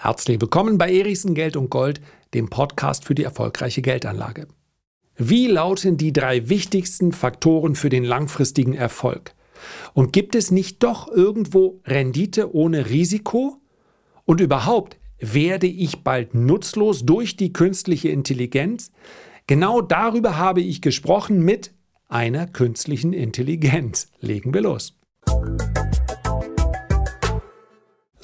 Herzlich willkommen bei Erichsen Geld und Gold, dem Podcast für die erfolgreiche Geldanlage. Wie lauten die drei wichtigsten Faktoren für den langfristigen Erfolg? Und gibt es nicht doch irgendwo Rendite ohne Risiko? Und überhaupt, werde ich bald nutzlos durch die künstliche Intelligenz? Genau darüber habe ich gesprochen mit einer künstlichen Intelligenz. Legen wir los.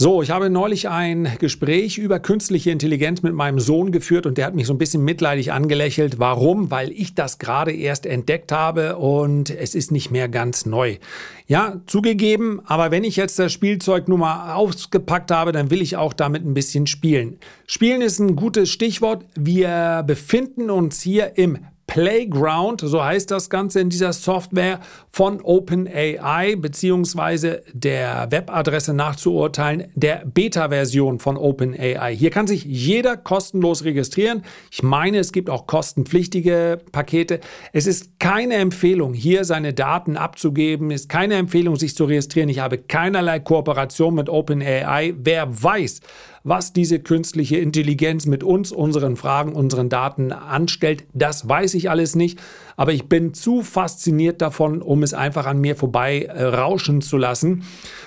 So, ich habe neulich ein Gespräch über künstliche Intelligenz mit meinem Sohn geführt und der hat mich so ein bisschen mitleidig angelächelt. Warum? Weil ich das gerade erst entdeckt habe und es ist nicht mehr ganz neu. Ja, zugegeben, aber wenn ich jetzt das Spielzeug nun mal ausgepackt habe, dann will ich auch damit ein bisschen spielen. Spielen ist ein gutes Stichwort. Wir befinden uns hier im Playground, so heißt das Ganze in dieser Software von OpenAI, beziehungsweise der Webadresse nachzuurteilen, der Beta-Version von OpenAI. Hier kann sich jeder kostenlos registrieren. Ich meine, es gibt auch kostenpflichtige Pakete. Es ist keine Empfehlung, hier seine Daten abzugeben, Es ist keine Empfehlung, sich zu registrieren. Ich habe keinerlei Kooperation mit OpenAI. Wer weiß, was diese künstliche Intelligenz mit uns, unseren Fragen, unseren Daten anstellt, das weiß ich alles nicht. Aber ich bin zu fasziniert davon, um es einfach an mir vorbei äh, rauschen zu lassen.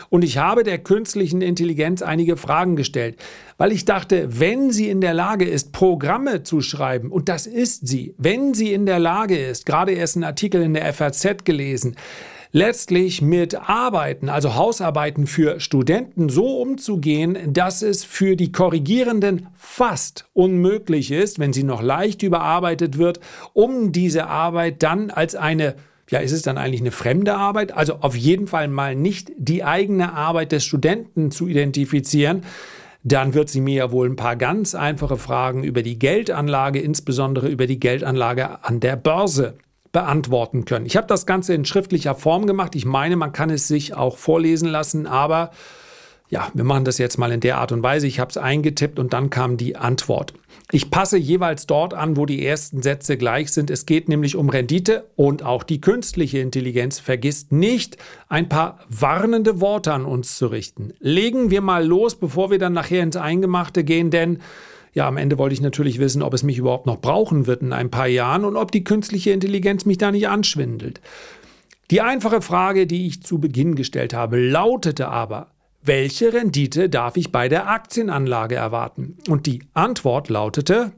Und ich habe der künstlichen Intelligenz einige Fragen gestellt, weil ich dachte, wenn sie in der Lage ist, Programme zu schreiben, und das ist sie, wenn sie in der Lage ist, gerade erst einen Artikel in der FAZ gelesen, letztlich mit Arbeiten, also Hausarbeiten für Studenten so umzugehen, dass es für die Korrigierenden fast unmöglich ist, wenn sie noch leicht überarbeitet wird, um diese Arbeit dann als eine ja, ist es dann eigentlich eine fremde Arbeit? Also auf jeden Fall mal nicht die eigene Arbeit des Studenten zu identifizieren. Dann wird sie mir ja wohl ein paar ganz einfache Fragen über die Geldanlage, insbesondere über die Geldanlage an der Börse beantworten können. Ich habe das Ganze in schriftlicher Form gemacht. Ich meine, man kann es sich auch vorlesen lassen, aber ja, wir machen das jetzt mal in der Art und Weise. Ich habe es eingetippt und dann kam die Antwort. Ich passe jeweils dort an, wo die ersten Sätze gleich sind. Es geht nämlich um Rendite und auch die künstliche Intelligenz vergisst nicht, ein paar warnende Worte an uns zu richten. Legen wir mal los, bevor wir dann nachher ins Eingemachte gehen, denn ja, am Ende wollte ich natürlich wissen, ob es mich überhaupt noch brauchen wird in ein paar Jahren und ob die künstliche Intelligenz mich da nicht anschwindelt. Die einfache Frage, die ich zu Beginn gestellt habe, lautete aber, welche Rendite darf ich bei der Aktienanlage erwarten? Und die Antwort lautete,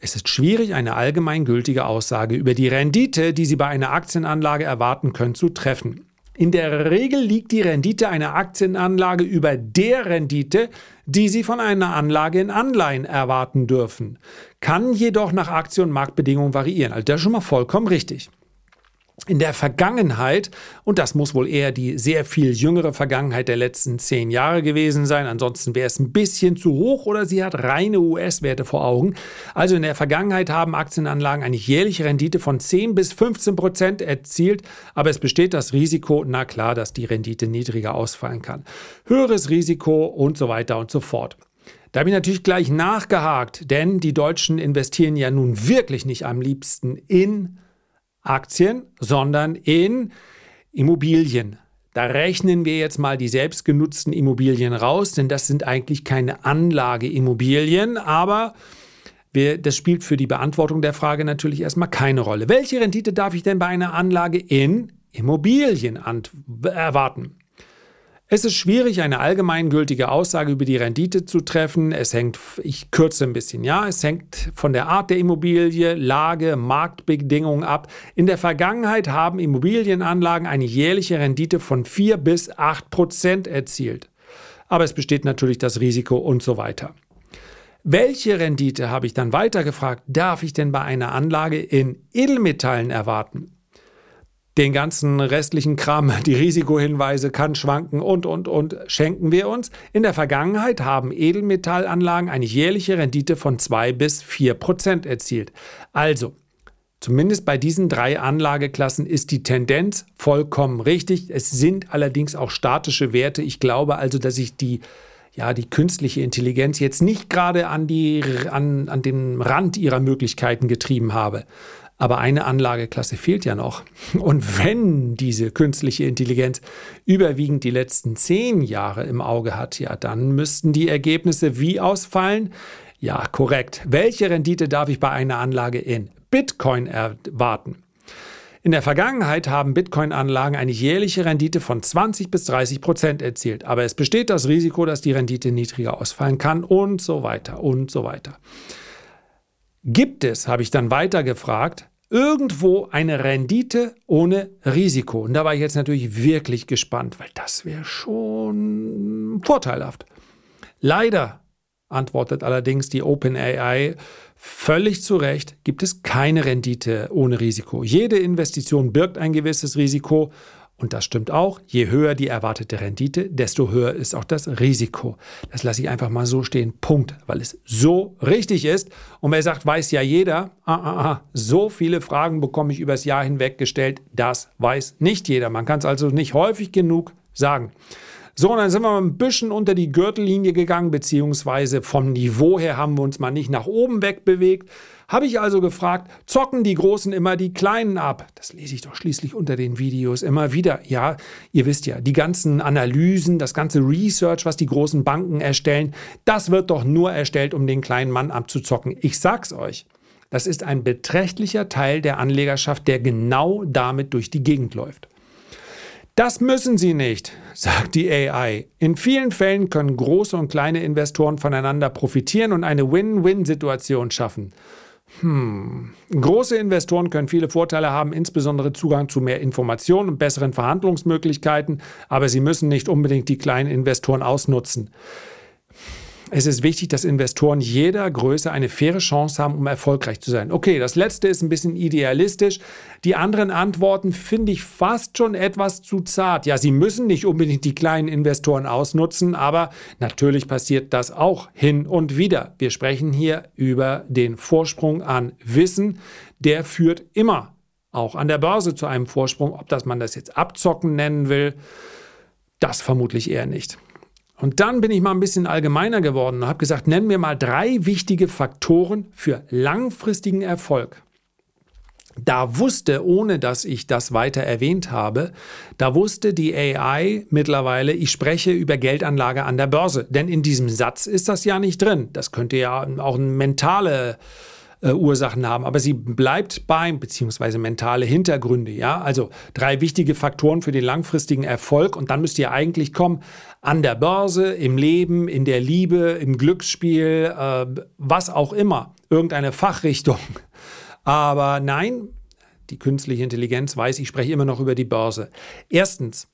es ist schwierig, eine allgemeingültige Aussage über die Rendite, die Sie bei einer Aktienanlage erwarten können, zu treffen. In der Regel liegt die Rendite einer Aktienanlage über der Rendite, die Sie von einer Anlage in Anleihen erwarten dürfen, kann jedoch nach Aktie- und Marktbedingungen variieren. Also das ist schon mal vollkommen richtig in der Vergangenheit, und das muss wohl eher die sehr viel jüngere Vergangenheit der letzten zehn Jahre gewesen sein, ansonsten wäre es ein bisschen zu hoch oder sie hat reine US-Werte vor Augen. Also in der Vergangenheit haben Aktienanlagen eine jährliche Rendite von 10 bis 15 Prozent erzielt, aber es besteht das Risiko, na klar, dass die Rendite niedriger ausfallen kann. Höheres Risiko und so weiter und so fort. Da habe ich natürlich gleich nachgehakt, denn die Deutschen investieren ja nun wirklich nicht am liebsten in sondern in Immobilien. Da rechnen wir jetzt mal die selbstgenutzten Immobilien raus, denn das sind eigentlich keine Anlageimmobilien, aber wir, das spielt für die Beantwortung der Frage natürlich erstmal keine Rolle. Welche Rendite darf ich denn bei einer Anlage in Immobilien erwarten? Es ist schwierig, eine allgemeingültige Aussage über die Rendite zu treffen. Es hängt, ich kürze ein bisschen, ja, es hängt von der Art der Immobilie, Lage, Marktbedingungen ab. In der Vergangenheit haben Immobilienanlagen eine jährliche Rendite von 4 bis 8 Prozent erzielt. Aber es besteht natürlich das Risiko und so weiter. Welche Rendite, habe ich dann weiter gefragt, darf ich denn bei einer Anlage in Edelmetallen erwarten? Den ganzen restlichen Kram, die Risikohinweise kann schwanken und, und, und schenken wir uns. In der Vergangenheit haben Edelmetallanlagen eine jährliche Rendite von 2 bis 4 Prozent erzielt. Also, zumindest bei diesen drei Anlageklassen ist die Tendenz vollkommen richtig. Es sind allerdings auch statische Werte. Ich glaube also, dass ich die ja, die künstliche Intelligenz jetzt nicht gerade an, die, an, an den Rand ihrer Möglichkeiten getrieben habe. Aber eine Anlageklasse fehlt ja noch. Und wenn diese künstliche Intelligenz überwiegend die letzten zehn Jahre im Auge hat, ja, dann müssten die Ergebnisse wie ausfallen? Ja, korrekt. Welche Rendite darf ich bei einer Anlage in Bitcoin erwarten? In der Vergangenheit haben Bitcoin-Anlagen eine jährliche Rendite von 20 bis 30 Prozent erzielt, aber es besteht das Risiko, dass die Rendite niedriger ausfallen kann und so weiter und so weiter. Gibt es, habe ich dann weiter gefragt, irgendwo eine Rendite ohne Risiko? Und da war ich jetzt natürlich wirklich gespannt, weil das wäre schon vorteilhaft. Leider, antwortet allerdings die OpenAI völlig zu Recht, gibt es keine Rendite ohne Risiko. Jede Investition birgt ein gewisses Risiko und das stimmt auch. Je höher die erwartete Rendite, desto höher ist auch das Risiko. Das lasse ich einfach mal so stehen. Punkt. Weil es so richtig ist. Und wer sagt, weiß ja jeder. Ah, ah, ah. So viele Fragen bekomme ich übers Jahr hinweg gestellt. Das weiß nicht jeder. Man kann es also nicht häufig genug sagen. So, und dann sind wir mal ein bisschen unter die Gürtellinie gegangen, beziehungsweise vom Niveau her haben wir uns mal nicht nach oben wegbewegt. Habe ich also gefragt, zocken die Großen immer die Kleinen ab? Das lese ich doch schließlich unter den Videos immer wieder. Ja, ihr wisst ja, die ganzen Analysen, das ganze Research, was die großen Banken erstellen, das wird doch nur erstellt, um den kleinen Mann abzuzocken. Ich sag's euch. Das ist ein beträchtlicher Teil der Anlegerschaft, der genau damit durch die Gegend läuft. Das müssen sie nicht, sagt die AI. In vielen Fällen können große und kleine Investoren voneinander profitieren und eine Win-Win-Situation schaffen. Hm. Große Investoren können viele Vorteile haben, insbesondere Zugang zu mehr Informationen und besseren Verhandlungsmöglichkeiten, aber sie müssen nicht unbedingt die kleinen Investoren ausnutzen. Es ist wichtig, dass Investoren jeder Größe eine faire Chance haben, um erfolgreich zu sein. Okay, das letzte ist ein bisschen idealistisch. Die anderen Antworten finde ich fast schon etwas zu zart. Ja, sie müssen nicht unbedingt die kleinen Investoren ausnutzen, aber natürlich passiert das auch hin und wieder. Wir sprechen hier über den Vorsprung an Wissen. Der führt immer auch an der Börse zu einem Vorsprung. Ob das man das jetzt abzocken nennen will, das vermutlich eher nicht. Und dann bin ich mal ein bisschen allgemeiner geworden und habe gesagt, nennen wir mal drei wichtige Faktoren für langfristigen Erfolg. Da wusste, ohne dass ich das weiter erwähnt habe, da wusste die AI mittlerweile, ich spreche über Geldanlage an der Börse. Denn in diesem Satz ist das ja nicht drin. Das könnte ja auch eine mentale äh, Ursachen haben, aber sie bleibt beim, beziehungsweise mentale Hintergründe, ja. Also drei wichtige Faktoren für den langfristigen Erfolg und dann müsst ihr eigentlich kommen, an der Börse, im Leben, in der Liebe, im Glücksspiel, äh, was auch immer, irgendeine Fachrichtung. Aber nein, die künstliche Intelligenz weiß, ich spreche immer noch über die Börse. Erstens,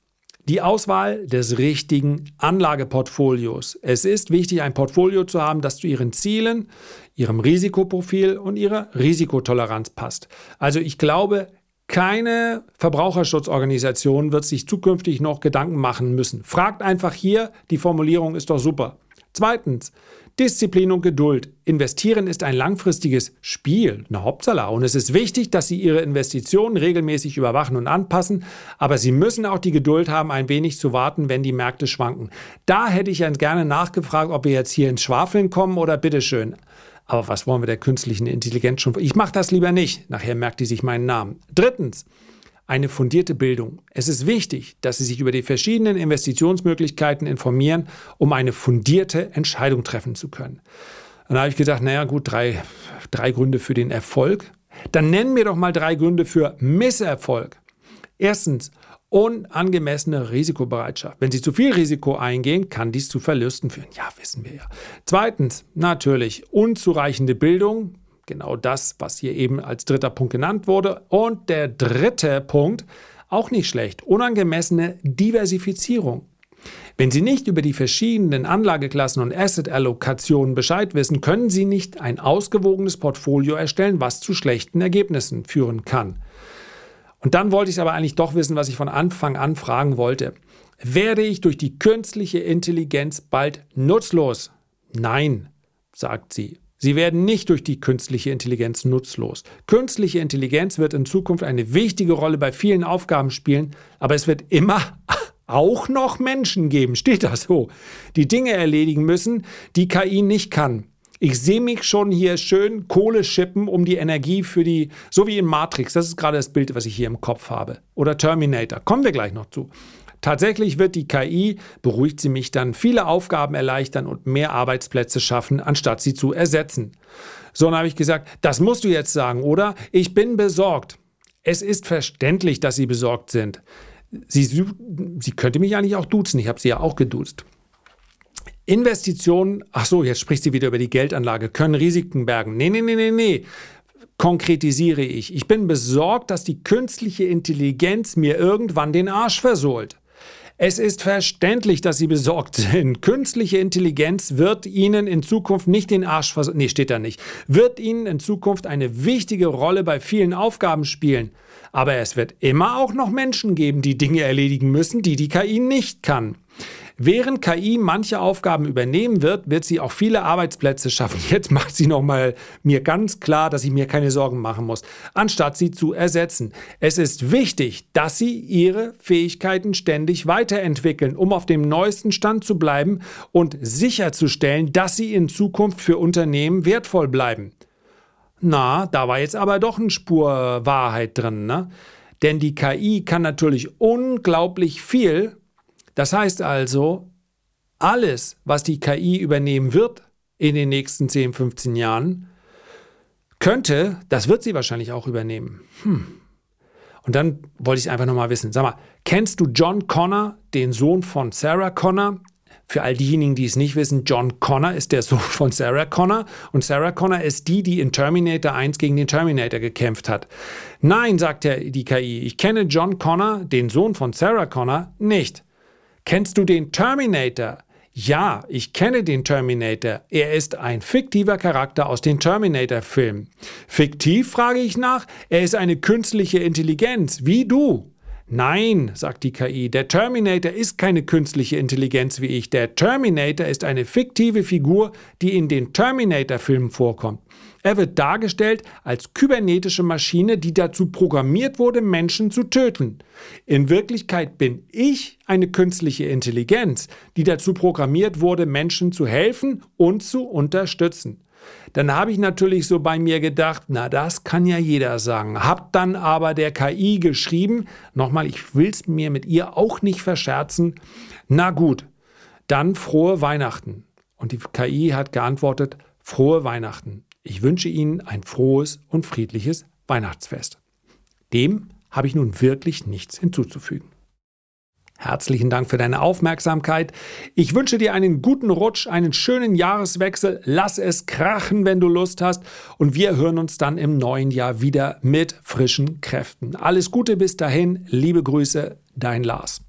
die Auswahl des richtigen Anlageportfolios. Es ist wichtig, ein Portfolio zu haben, das zu Ihren Zielen, Ihrem Risikoprofil und Ihrer Risikotoleranz passt. Also ich glaube, keine Verbraucherschutzorganisation wird sich zukünftig noch Gedanken machen müssen. Fragt einfach hier, die Formulierung ist doch super. Zweitens, Disziplin und Geduld. Investieren ist ein langfristiges Spiel, eine Hauptsache. Und es ist wichtig, dass Sie Ihre Investitionen regelmäßig überwachen und anpassen. Aber Sie müssen auch die Geduld haben, ein wenig zu warten, wenn die Märkte schwanken. Da hätte ich gerne nachgefragt, ob wir jetzt hier ins Schwafeln kommen oder bitteschön. Aber was wollen wir der künstlichen Intelligenz schon? Ich mache das lieber nicht. Nachher merkt die sich meinen Namen. Drittens, eine fundierte Bildung. Es ist wichtig, dass Sie sich über die verschiedenen Investitionsmöglichkeiten informieren, um eine fundierte Entscheidung treffen zu können. Und da habe ich gedacht, naja gut, drei, drei Gründe für den Erfolg. Dann nennen wir doch mal drei Gründe für Misserfolg. Erstens, unangemessene Risikobereitschaft. Wenn Sie zu viel Risiko eingehen, kann dies zu Verlusten führen. Ja, wissen wir ja. Zweitens, natürlich unzureichende Bildung. Genau das, was hier eben als dritter Punkt genannt wurde. Und der dritte Punkt, auch nicht schlecht, unangemessene Diversifizierung. Wenn Sie nicht über die verschiedenen Anlageklassen und Asset-Allokationen Bescheid wissen, können Sie nicht ein ausgewogenes Portfolio erstellen, was zu schlechten Ergebnissen führen kann. Und dann wollte ich aber eigentlich doch wissen, was ich von Anfang an fragen wollte. Werde ich durch die künstliche Intelligenz bald nutzlos? Nein, sagt sie. Sie werden nicht durch die künstliche Intelligenz nutzlos. Künstliche Intelligenz wird in Zukunft eine wichtige Rolle bei vielen Aufgaben spielen, aber es wird immer auch noch Menschen geben, steht da so, die Dinge erledigen müssen, die KI nicht kann. Ich sehe mich schon hier schön Kohle schippen, um die Energie für die, so wie in Matrix, das ist gerade das Bild, was ich hier im Kopf habe. Oder Terminator, kommen wir gleich noch zu. Tatsächlich wird die KI, beruhigt sie mich dann, viele Aufgaben erleichtern und mehr Arbeitsplätze schaffen, anstatt sie zu ersetzen. So, dann habe ich gesagt, das musst du jetzt sagen, oder? Ich bin besorgt. Es ist verständlich, dass Sie besorgt sind. Sie, sie könnte mich eigentlich auch duzen, ich habe sie ja auch geduzt. Investitionen, ach so, jetzt spricht sie wieder über die Geldanlage, können Risiken bergen. Nee, nee, nee, nee, nee. Konkretisiere ich. Ich bin besorgt, dass die künstliche Intelligenz mir irgendwann den Arsch versohlt. Es ist verständlich, dass Sie besorgt sind. Künstliche Intelligenz wird Ihnen in Zukunft nicht den Arsch versorgen. Nee, steht da nicht. Wird Ihnen in Zukunft eine wichtige Rolle bei vielen Aufgaben spielen. Aber es wird immer auch noch Menschen geben, die Dinge erledigen müssen, die die KI nicht kann. Während KI manche Aufgaben übernehmen wird, wird sie auch viele Arbeitsplätze schaffen. Jetzt macht sie nochmal mir ganz klar, dass ich mir keine Sorgen machen muss, anstatt sie zu ersetzen. Es ist wichtig, dass sie ihre Fähigkeiten ständig weiterentwickeln, um auf dem neuesten Stand zu bleiben und sicherzustellen, dass sie in Zukunft für Unternehmen wertvoll bleiben. Na, da war jetzt aber doch eine Spur Wahrheit drin, ne? Denn die KI kann natürlich unglaublich viel, das heißt also, alles, was die KI übernehmen wird in den nächsten 10, 15 Jahren, könnte, das wird sie wahrscheinlich auch übernehmen. Hm. Und dann wollte ich einfach nochmal wissen, sag mal, kennst du John Connor, den Sohn von Sarah Connor? Für all diejenigen, die es nicht wissen, John Connor ist der Sohn von Sarah Connor und Sarah Connor ist die, die in Terminator 1 gegen den Terminator gekämpft hat. Nein, sagt der, die KI, ich kenne John Connor, den Sohn von Sarah Connor, nicht. Kennst du den Terminator? Ja, ich kenne den Terminator. Er ist ein fiktiver Charakter aus den Terminator-Filmen. Fiktiv, frage ich nach. Er ist eine künstliche Intelligenz, wie du. Nein, sagt die KI, der Terminator ist keine künstliche Intelligenz wie ich. Der Terminator ist eine fiktive Figur, die in den Terminator-Filmen vorkommt. Er wird dargestellt als kybernetische Maschine, die dazu programmiert wurde, Menschen zu töten. In Wirklichkeit bin ich eine künstliche Intelligenz, die dazu programmiert wurde, Menschen zu helfen und zu unterstützen. Dann habe ich natürlich so bei mir gedacht, na das kann ja jeder sagen. Hab dann aber der KI geschrieben, nochmal, ich will es mir mit ihr auch nicht verscherzen, na gut, dann frohe Weihnachten. Und die KI hat geantwortet, frohe Weihnachten. Ich wünsche Ihnen ein frohes und friedliches Weihnachtsfest. Dem habe ich nun wirklich nichts hinzuzufügen. Herzlichen Dank für deine Aufmerksamkeit. Ich wünsche dir einen guten Rutsch, einen schönen Jahreswechsel. Lass es krachen, wenn du Lust hast. Und wir hören uns dann im neuen Jahr wieder mit frischen Kräften. Alles Gute bis dahin. Liebe Grüße, dein Lars.